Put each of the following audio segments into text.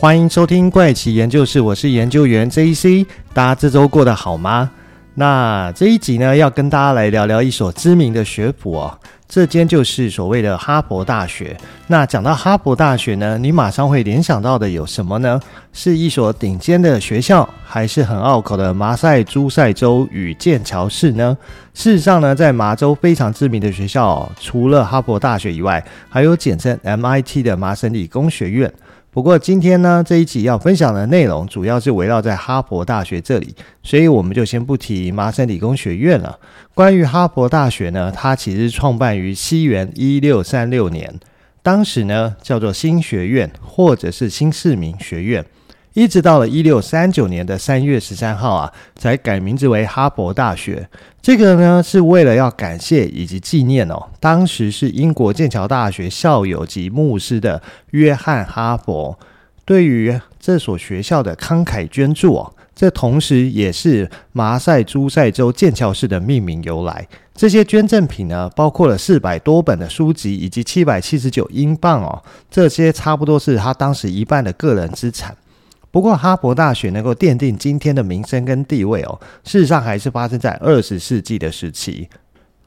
欢迎收听怪奇研究室，我是研究员 JC，大家这周过得好吗？那这一集呢，要跟大家来聊聊一所知名的学府哦，这间就是所谓的哈佛大学。那讲到哈佛大学呢，你马上会联想到的有什么呢？是一所顶尖的学校，还是很拗口的麻萨诸塞州与剑桥市呢？事实上呢，在麻州非常知名的学校，除了哈佛大学以外，还有简称 MIT 的麻省理工学院。不过今天呢，这一集要分享的内容主要是围绕在哈佛大学这里，所以我们就先不提麻省理工学院了。关于哈佛大学呢，它其实创办于西元一六三六年，当时呢叫做新学院或者是新市民学院。一直到了一六三九年的三月十三号啊，才改名字为哈佛大学。这个呢，是为了要感谢以及纪念哦，当时是英国剑桥大学校友及牧师的约翰哈佛对于这所学校的慷慨捐助哦。这同时也是麻萨诸塞州剑桥市的命名由来。这些捐赠品呢，包括了四百多本的书籍以及七百七十九英镑哦，这些差不多是他当时一半的个人资产。不过，哈佛大学能够奠定今天的名声跟地位哦，事实上还是发生在二十世纪的时期。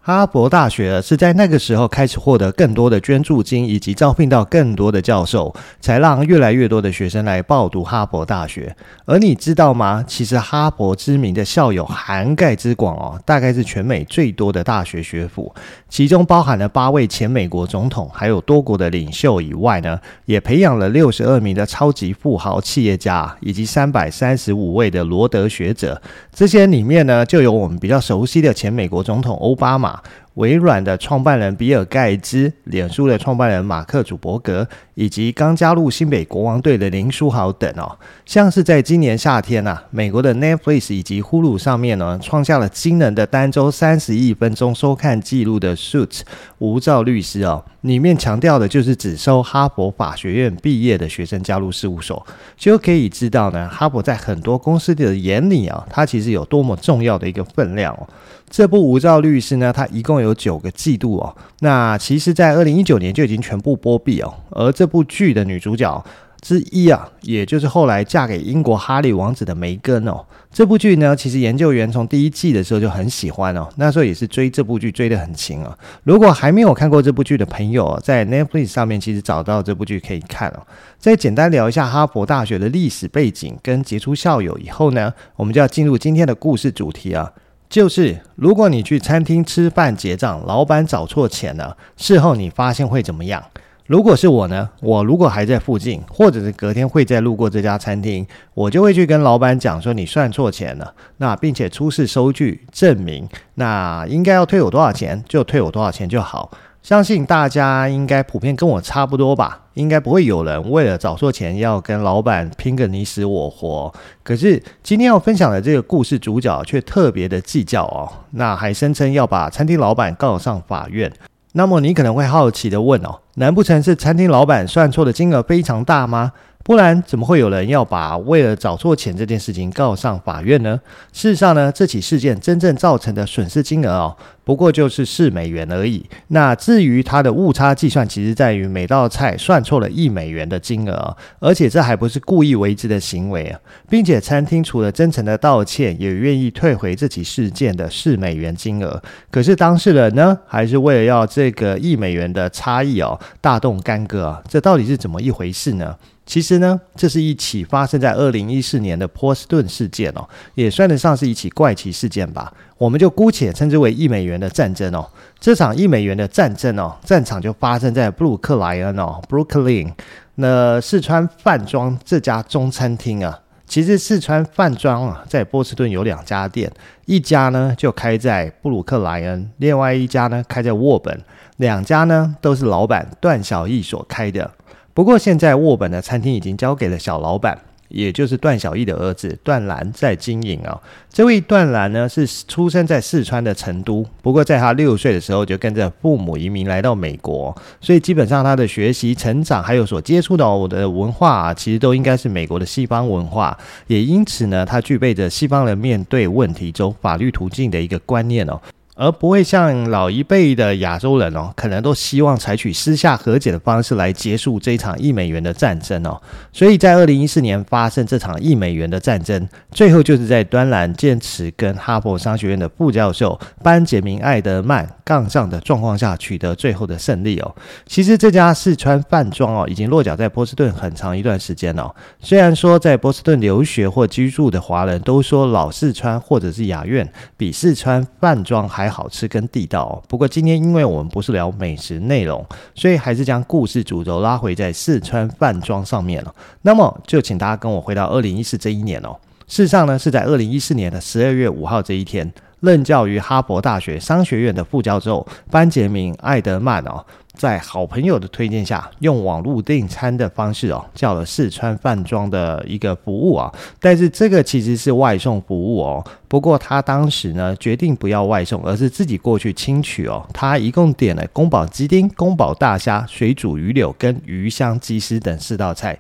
哈佛大学是在那个时候开始获得更多的捐助金，以及招聘到更多的教授，才让越来越多的学生来报读哈佛大学。而你知道吗？其实哈佛知名的校友涵盖之广哦，大概是全美最多的大学学府，其中包含了八位前美国总统，还有多国的领袖以外呢，也培养了六十二名的超级富豪企业家，以及三百三十五位的罗德学者。这些里面呢，就有我们比较熟悉的前美国总统欧巴马。啊。微软的创办人比尔盖茨、脸书的创办人马克祖伯格，以及刚加入新北国王队的林书豪等哦，像是在今年夏天、啊，美国的 Netflix 以及 Hulu 上面呢，创下了惊人的单周三十亿分钟收看记录的 Suits 无照律师哦，里面强调的就是只收哈佛法学院毕业的学生加入事务所，就可以知道呢，哈佛在很多公司的眼里啊，它其实有多么重要的一个分量哦。这部《无照律师》呢，它一共有九个季度哦。那其实，在二零一九年就已经全部播毕哦。而这部剧的女主角之一啊，也就是后来嫁给英国哈利王子的梅根哦。这部剧呢，其实研究员从第一季的时候就很喜欢哦。那时候也是追这部剧追得很勤啊。如果还没有看过这部剧的朋友，在 Netflix 上面其实找到这部剧可以看哦。再简单聊一下哈佛大学的历史背景跟杰出校友以后呢，我们就要进入今天的故事主题啊。就是，如果你去餐厅吃饭结账，老板找错钱了，事后你发现会怎么样？如果是我呢？我如果还在附近，或者是隔天会再路过这家餐厅，我就会去跟老板讲说你算错钱了，那并且出示收据证明，那应该要退我多少钱就退我多少钱就好。相信大家应该普遍跟我差不多吧，应该不会有人为了找错钱要跟老板拼个你死我活。可是今天要分享的这个故事主角却特别的计较哦，那还声称要把餐厅老板告上法院。那么你可能会好奇的问哦，难不成是餐厅老板算错的金额非常大吗？不然怎么会有人要把为了找错钱这件事情告上法院呢？事实上呢，这起事件真正造成的损失金额哦，不过就是四美元而已。那至于它的误差计算，其实在于每道菜算错了一美元的金额，而且这还不是故意为之的行为啊，并且餐厅除了真诚的道歉，也愿意退回这起事件的四美元金额。可是当事人呢，还是为了要这个一美元的差异哦，大动干戈啊，这到底是怎么一回事呢？其实呢，这是一起发生在二零一四年的波士顿事件哦，也算得上是一起怪奇事件吧。我们就姑且称之为一美元的战争哦。这场一美元的战争哦，战场就发生在布鲁克莱恩哦 （Brooklyn）。那四川饭庄这家中餐厅啊，其实四川饭庄啊，在波士顿有两家店，一家呢就开在布鲁克莱恩，另外一家呢开在沃本，两家呢都是老板段小义所开的。不过现在沃本的餐厅已经交给了小老板，也就是段小义的儿子段兰在经营啊。这位段兰呢是出生在四川的成都，不过在他六岁的时候就跟着父母移民来到美国，所以基本上他的学习、成长还有所接触到的文化啊，其实都应该是美国的西方文化。也因此呢，他具备着西方人面对问题走法律途径的一个观念哦。而不会像老一辈的亚洲人哦，可能都希望采取私下和解的方式来结束这场一美元的战争哦。所以在二零一四年发生这场一美元的战争，最后就是在端兰坚持跟哈佛商学院的副教授班杰明·艾德曼杠上的状况下取得最后的胜利哦。其实这家四川饭庄哦，已经落脚在波士顿很长一段时间了哦。虽然说在波士顿留学或居住的华人都说老四川或者是雅苑比四川饭庄还好吃跟地道，不过今天因为我们不是聊美食内容，所以还是将故事主轴拉回在四川饭庄上面了。那么就请大家跟我回到二零一四这一年哦。事实上呢，是在二零一四年的十二月五号这一天，任教于哈佛大学商学院的副教授班杰明·艾德曼哦。在好朋友的推荐下，用网络订餐的方式哦，叫了四川饭庄的一个服务啊。但是这个其实是外送服务哦。不过他当时呢，决定不要外送，而是自己过去轻取哦。他一共点了宫保鸡丁、宫保大虾、水煮鱼柳跟鱼香鸡丝等四道菜。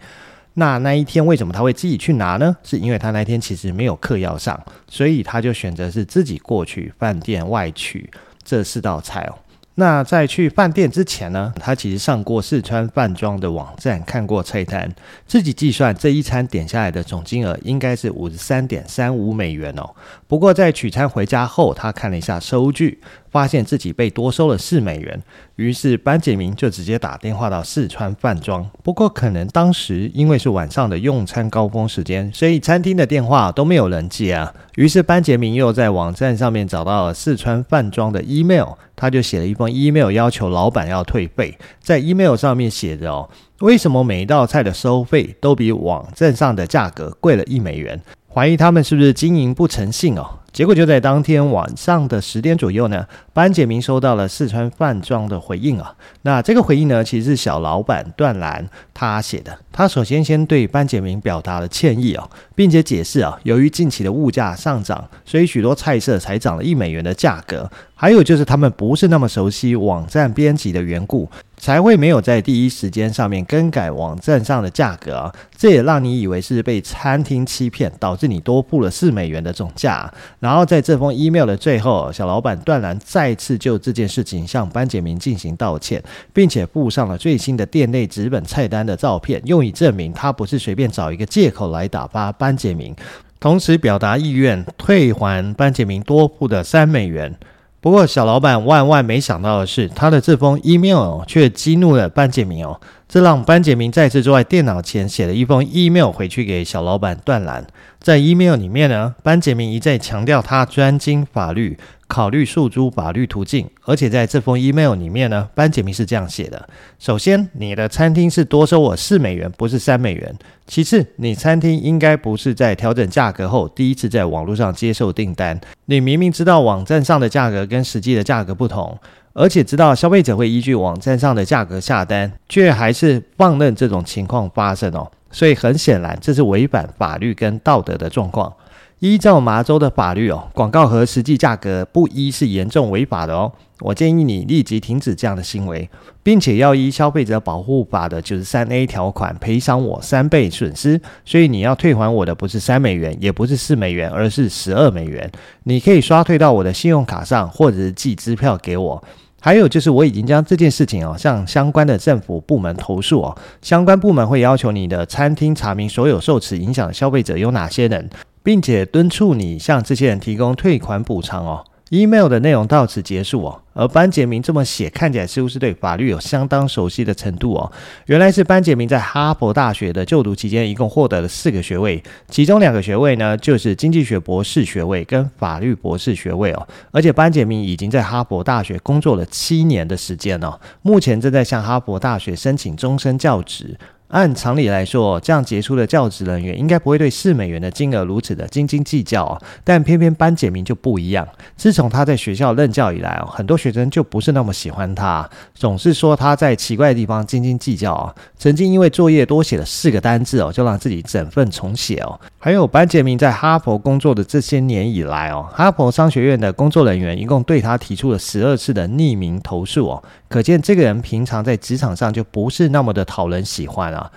那那一天为什么他会自己去拿呢？是因为他那天其实没有课要上，所以他就选择是自己过去饭店外取这四道菜哦。那在去饭店之前呢，他其实上过四川饭庄的网站，看过菜单，自己计算这一餐点下来的总金额应该是五十三点三五美元哦。不过在取餐回家后，他看了一下收据。发现自己被多收了四美元，于是班杰明就直接打电话到四川饭庄。不过可能当时因为是晚上的用餐高峰时间，所以餐厅的电话都没有人接啊。于是班杰明又在网站上面找到了四川饭庄的 email，他就写了一封 email 要求老板要退费。在 email 上面写着哦，为什么每一道菜的收费都比网站上的价格贵了一美元？怀疑他们是不是经营不诚信哦？结果就在当天晚上的十点左右呢，班杰明收到了四川饭庄的回应啊。那这个回应呢，其实是小老板段兰他写的。他首先先对班杰明表达了歉意啊，并且解释啊，由于近期的物价上涨，所以许多菜色才涨了一美元的价格。还有就是他们不是那么熟悉网站编辑的缘故。才会没有在第一时间上面更改网站上的价格啊，这也让你以为是被餐厅欺骗，导致你多付了四美元的总价。然后在这封 email 的最后，小老板断然再次就这件事情向班杰明进行道歉，并且附上了最新的店内纸本菜单的照片，用以证明他不是随便找一个借口来打发班杰明，同时表达意愿退还班杰明多付的三美元。不过，小老板万万没想到的是，他的这封 email 却激怒了半建明哦。这让班杰明再次坐在电脑前写了一封 email 回去给小老板段兰。在 email 里面呢，班杰明一再强调他专精法律。考虑诉诸法律途径，而且在这封 email 里面呢，班杰明是这样写的：首先，你的餐厅是多收我四美元，不是三美元；其次，你餐厅应该不是在调整价格后第一次在网络上接受订单。你明明知道网站上的价格跟实际的价格不同，而且知道消费者会依据网站上的价格下单，却还是放任这种情况发生哦。所以很显然，这是违反法律跟道德的状况。依照麻州的法律哦，广告和实际价格不一是严重违法的哦。我建议你立即停止这样的行为，并且要依消费者保护法的九十三 A 条款赔偿我三倍损失。所以你要退还我的不是三美元，也不是四美元，而是十二美元。你可以刷退到我的信用卡上，或者是寄支票给我。还有就是我已经将这件事情哦向相关的政府部门投诉哦，相关部门会要求你的餐厅查明所有受此影响的消费者有哪些人。并且敦促你向这些人提供退款补偿哦。email 的内容到此结束哦。而班杰明这么写，看起来似乎是对法律有相当熟悉的程度哦。原来是班杰明在哈佛大学的就读期间，一共获得了四个学位，其中两个学位呢就是经济学博士学位跟法律博士学位哦。而且班杰明已经在哈佛大学工作了七年的时间哦，目前正在向哈佛大学申请终身教职。按常理来说，这样杰出的教职人员应该不会对四美元的金额如此的斤斤计较哦。但偏偏班杰明就不一样。自从他在学校任教以来哦，很多学生就不是那么喜欢他，总是说他在奇怪的地方斤斤计较哦。曾经因为作业多写了四个单字哦，就让自己整份重写哦。还有班杰明在哈佛工作的这些年以来哦，哈佛商学院的工作人员一共对他提出了十二次的匿名投诉哦。可见这个人平常在职场上就不是那么的讨人喜欢啊。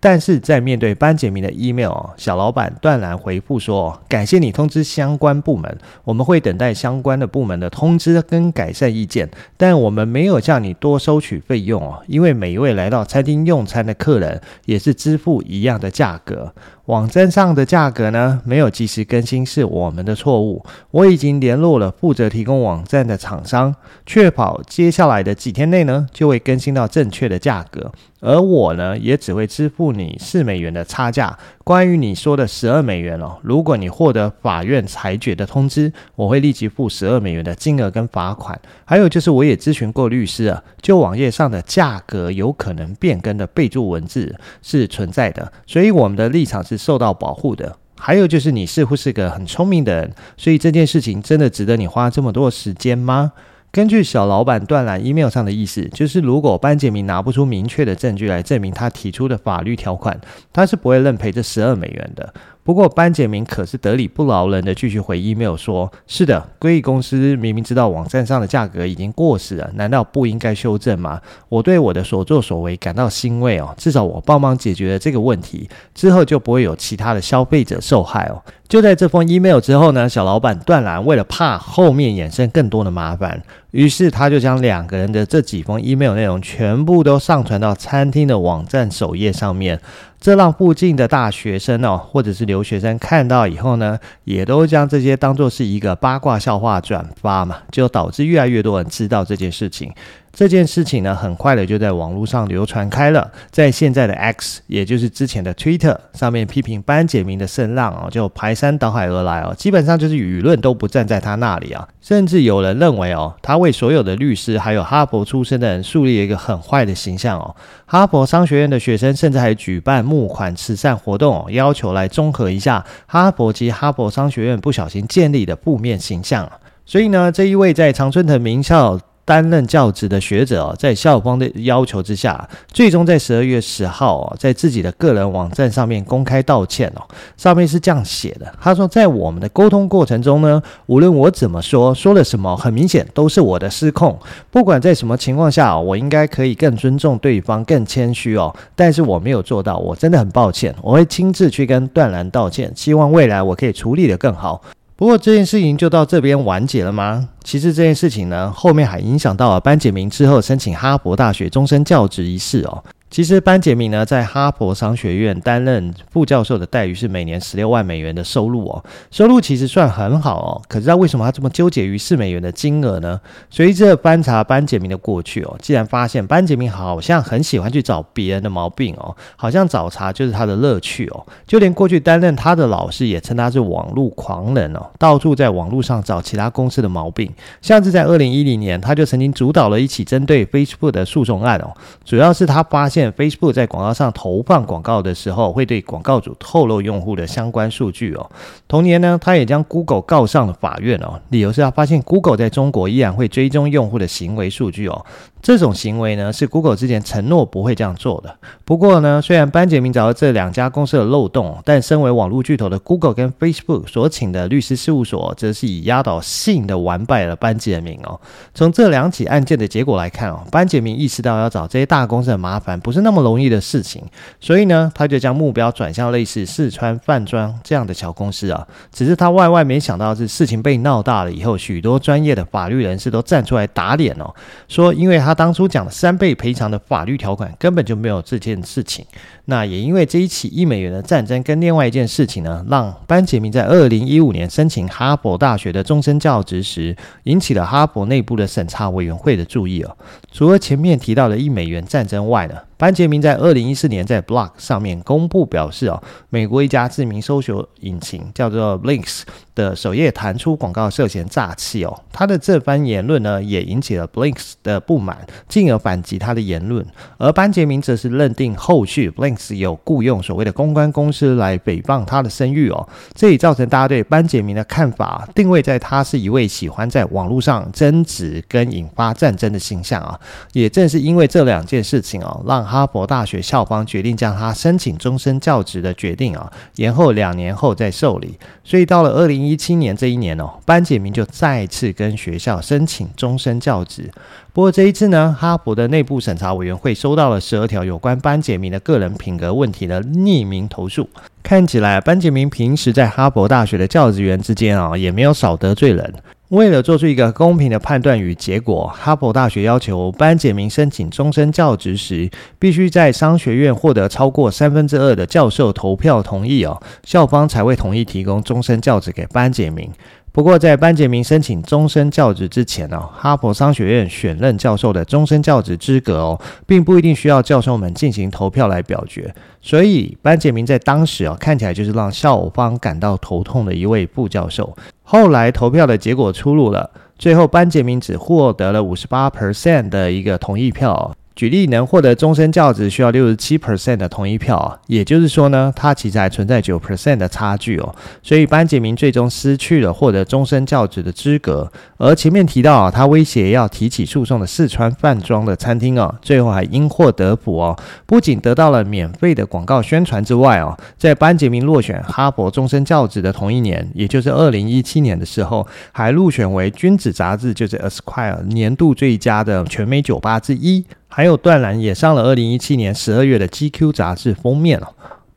但是在面对班杰明的 email，小老板断然回复说：“感谢你通知相关部门，我们会等待相关的部门的通知跟改善意见，但我们没有向你多收取费用哦，因为每一位来到餐厅用餐的客人也是支付一样的价格。”网站上的价格呢，没有及时更新是我们的错误。我已经联络了负责提供网站的厂商，确保接下来的几天内呢，就会更新到正确的价格。而我呢，也只会支付你四美元的差价。关于你说的十二美元哦，如果你获得法院裁决的通知，我会立即付十二美元的金额跟罚款。还有就是，我也咨询过律师啊，就网页上的价格有可能变更的备注文字是存在的，所以我们的立场是受到保护的。还有就是，你似乎是个很聪明的人，所以这件事情真的值得你花这么多时间吗？根据小老板断然 email 上的意思，就是如果班杰明拿不出明确的证据来证明他提出的法律条款，他是不会认赔这十二美元的。不过班杰明可是得理不饶人的继续回 email 说：“是的，归益公司明明知道网站上的价格已经过时了，难道不应该修正吗？我对我的所作所为感到欣慰哦，至少我帮忙解决了这个问题，之后就不会有其他的消费者受害哦。”就在这封 email 之后呢，小老板断然为了怕后面衍生更多的麻烦，于是他就将两个人的这几封 email 内容全部都上传到餐厅的网站首页上面。这让附近的大学生哦，或者是留学生看到以后呢，也都将这些当做是一个八卦笑话转发嘛，就导致越来越多人知道这件事情。这件事情呢，很快的就在网络上流传开了，在现在的 X，也就是之前的 Twitter 上面批评班杰明的声浪哦，就排山倒海而来哦，基本上就是舆论都不站在他那里啊，甚至有人认为哦，他为所有的律师还有哈佛出身的人树立了一个很坏的形象哦，哈佛商学院的学生甚至还举办募款慈善活动哦，要求来综合一下哈佛及哈佛商学院不小心建立的负面形象，所以呢，这一位在常春藤名校。担任教职的学者哦，在校方的要求之下，最终在十二月十号哦，在自己的个人网站上面公开道歉哦。上面是这样写的：他说，在我们的沟通过程中呢，无论我怎么说，说了什么，很明显都是我的失控。不管在什么情况下，我应该可以更尊重对方，更谦虚哦。但是我没有做到，我真的很抱歉。我会亲自去跟段然道歉，希望未来我可以处理得更好。不过这件事情就到这边完结了吗？其实这件事情呢，后面还影响到了班杰明之后申请哈佛大学终身教职一事哦。其实班杰明呢，在哈佛商学院担任副教授的待遇是每年十六万美元的收入哦，收入其实算很好哦。可是他为什么他这么纠结于四美元的金额呢？随着翻查班杰明的过去哦，竟然发现班杰明好像很喜欢去找别人的毛病哦，好像找茬就是他的乐趣哦。就连过去担任他的老师也称他是网络狂人哦，到处在网络上找其他公司的毛病。像是在二零一零年，他就曾经主导了一起针对 Facebook 的诉讼案哦，主要是他发现。Facebook 在广告上投放广告的时候，会对广告主透露用户的相关数据哦。同年呢，他也将 Google 告上了法院哦，理由是他发现 Google 在中国依然会追踪用户的行为数据哦。这种行为呢，是 Google 之前承诺不会这样做的。不过呢，虽然班杰明找到这两家公司的漏洞，但身为网络巨头的 Google 跟 Facebook 所请的律师事务所，则是以压倒性的完败了班杰明哦。从这两起案件的结果来看哦，班杰明意识到要找这些大公司的麻烦不是那么容易的事情，所以呢，他就将目标转向类似四川饭庄这样的小公司啊。只是他万万没想到，是事情被闹大了以后，许多专业的法律人士都站出来打脸哦，说因为他。当初讲的三倍赔偿的法律条款根本就没有这件事情。那也因为这一起一美元的战争跟另外一件事情呢，让班杰明在二零一五年申请哈佛大学的终身教职时，引起了哈佛内部的审查委员会的注意哦。除了前面提到的一美元战争外呢，班杰明在二零一四年在 Blog 上面公布表示哦，美国一家知名搜索引擎叫做 Blinks 的首页弹出广告涉嫌诈欺哦。他的这番言论呢，也引起了 Blinks 的不满，进而反击他的言论。而班杰明则是认定后续 Blinks 有雇佣所谓的公关公司来诽谤他的声誉哦，这也造成大家对班杰明的看法定位在他是一位喜欢在网络上争执跟引发战争的形象啊。也正是因为这两件事情哦，让哈佛大学校方决定将他申请终身教职的决定啊延后两年后再受理。所以到了二零零一七年这一年哦，班杰明就再次跟学校申请终身教职。不过这一次呢，哈佛的内部审查委员会收到了十二条有关班杰明的个人品格问题的匿名投诉。看起来班杰明平时在哈佛大学的教职员之间啊，也没有少得罪人。为了做出一个公平的判断与结果，哈佛大学要求班杰明申请终身教职时，必须在商学院获得超过三分之二的教授投票同意哦，校方才会同意提供终身教职给班杰明。不过，在班杰明申请终身教职之前呢，哈佛商学院选任教授的终身教职资格哦，并不一定需要教授们进行投票来表决。所以，班杰明在当时哦，看起来就是让校方感到头痛的一位副教授。后来投票的结果出炉了，最后班杰明只获得了五十八 percent 的一个同意票。举例，能获得终身教职需要六十七 percent 的同意票，也就是说呢，它其实还存在九 percent 的差距哦，所以班杰明最终失去了获得终身教职的资格。而前面提到啊，他威胁要提起诉讼的四川饭庄的餐厅哦，最后还因祸得福哦，不仅得到了免费的广告宣传之外哦，在班杰明落选哈佛终身教职的同一年，也就是二零一七年的时候，还入选为《君子》杂志就是 Esquire 年度最佳的全美酒吧之一。还有段兰也上了二零一七年十二月的 GQ 杂志封面哦。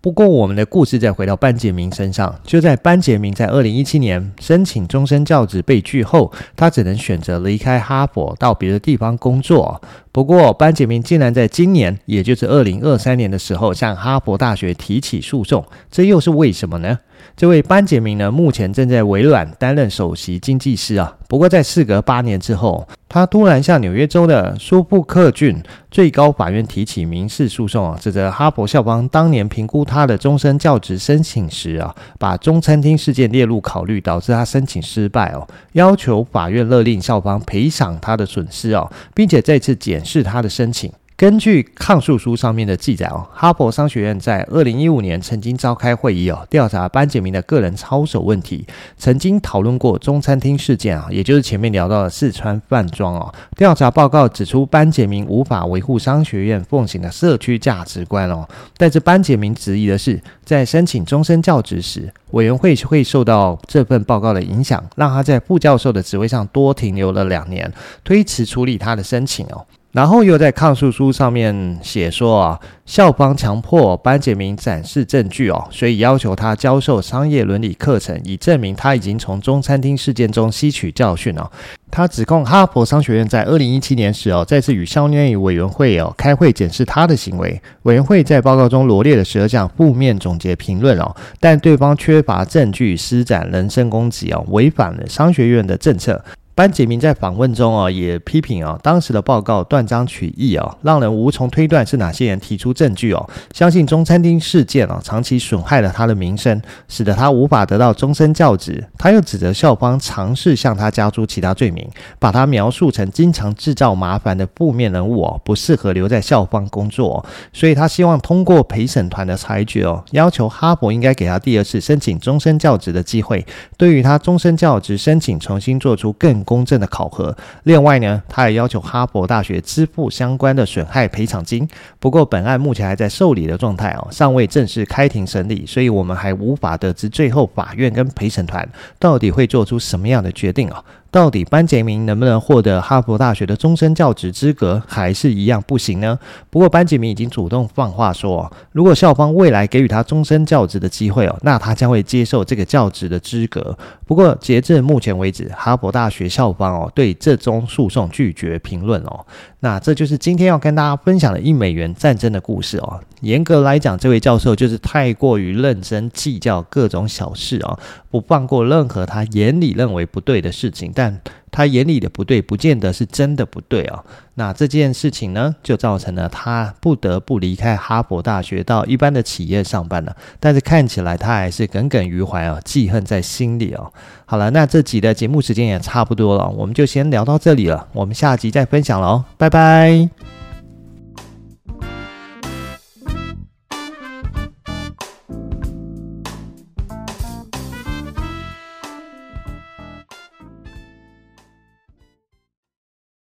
不过，我们的故事再回到班杰明身上，就在班杰明在二零一七年申请终身教职被拒后，他只能选择离开哈佛，到别的地方工作。不过，班杰明竟然在今年，也就是二零二三年的时候，向哈佛大学提起诉讼，这又是为什么呢？这位班杰明呢，目前正在微软担任首席经济师啊。不过，在事隔八年之后，他突然向纽约州的苏布克郡最高法院提起民事诉讼啊，指责哈佛校方当年评估他的终身教职申请时啊，把中餐厅事件列入考虑，导致他申请失败哦，要求法院勒令校方赔偿他的损失哦，并且再次检视他的申请。根据抗诉书上面的记载哦，哈佛商学院在二零一五年曾经召开会议哦，调查班杰明的个人操守问题，曾经讨论过中餐厅事件啊，也就是前面聊到的四川饭庄哦。调查报告指出，班杰明无法维护商学院奉行的社区价值观哦。但是班杰明质疑的是，在申请终身教职时，委员会会受到这份报告的影响，让他在副教授的职位上多停留了两年，推迟处理他的申请哦。然后又在抗诉书上面写说啊，校方强迫班杰明展示证据哦，所以要求他教授商业伦理课程，以证明他已经从中餐厅事件中吸取教训哦。他指控哈佛商学院在二零一七年时哦，再次与校内委员会哦开会检视他的行为。委员会在报告中罗列了十二项负面总结评论哦，但对方缺乏证据，施展人身攻击哦，违反了商学院的政策。班杰明在访问中啊，也批评啊，当时的报告断章取义啊，让人无从推断是哪些人提出证据哦。相信中餐厅事件啊，长期损害了他的名声，使得他无法得到终身教职。他又指责校方尝试向他加诸其他罪名，把他描述成经常制造麻烦的负面人物哦，不适合留在校方工作。所以他希望通过陪审团的裁决哦，要求哈佛应该给他第二次申请终身教职的机会，对于他终身教职申请重新做出更 公正的考核。另外呢，他也要求哈佛大学支付相关的损害赔偿金。不过，本案目前还在受理的状态哦，尚未正式开庭审理，所以我们还无法得知最后法院跟陪审团到底会做出什么样的决定啊。到底班杰明能不能获得哈佛大学的终身教职资格，还是一样不行呢？不过班杰明已经主动放话说，如果校方未来给予他终身教职的机会哦，那他将会接受这个教职的资格。不过截至目前为止，哈佛大学校方哦对这宗诉讼拒绝评论哦。那这就是今天要跟大家分享的一美元战争的故事哦。严格来讲，这位教授就是太过于认真计较各种小事哦，不放过任何他眼里认为不对的事情。但他眼里的不对，不见得是真的不对哦。那这件事情呢，就造成了他不得不离开哈佛大学，到一般的企业上班了。但是看起来他还是耿耿于怀哦，记恨在心里哦。好了，那这集的节目时间也差不多了，我们就先聊到这里了。我们下集再分享喽，拜拜。